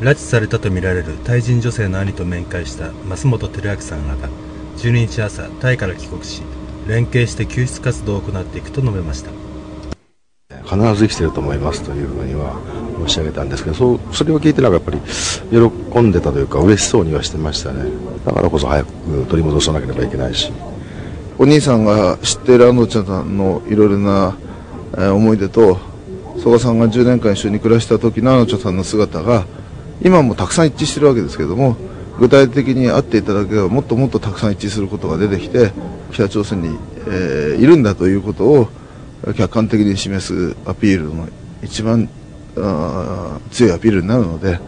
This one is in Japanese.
拉致されたとみられるタイ人女性の兄と面会した増本照明さんらが12日朝タイから帰国し連携して救出活動を行っていくと述べました。必ず生きてると思いますというふうには申し上げたんですけどそうそれを聞いてなんかやっぱり喜んでたというか嬉しそうにはしてましたね。だからこそ早く取り戻さなければいけないし。お兄さんが知っている安藤ちゃんのいろいろな、えー思い出と曽我さんが10年間一緒に暮らした時の安藤ちゃんさんの姿が今もたくさん一致してるわけですけれども具体的に会っていただければもっともっとたくさん一致することが出てきて北朝鮮に、えーいるんだということを客観的に示すアピールの一番あ強いアピールになるので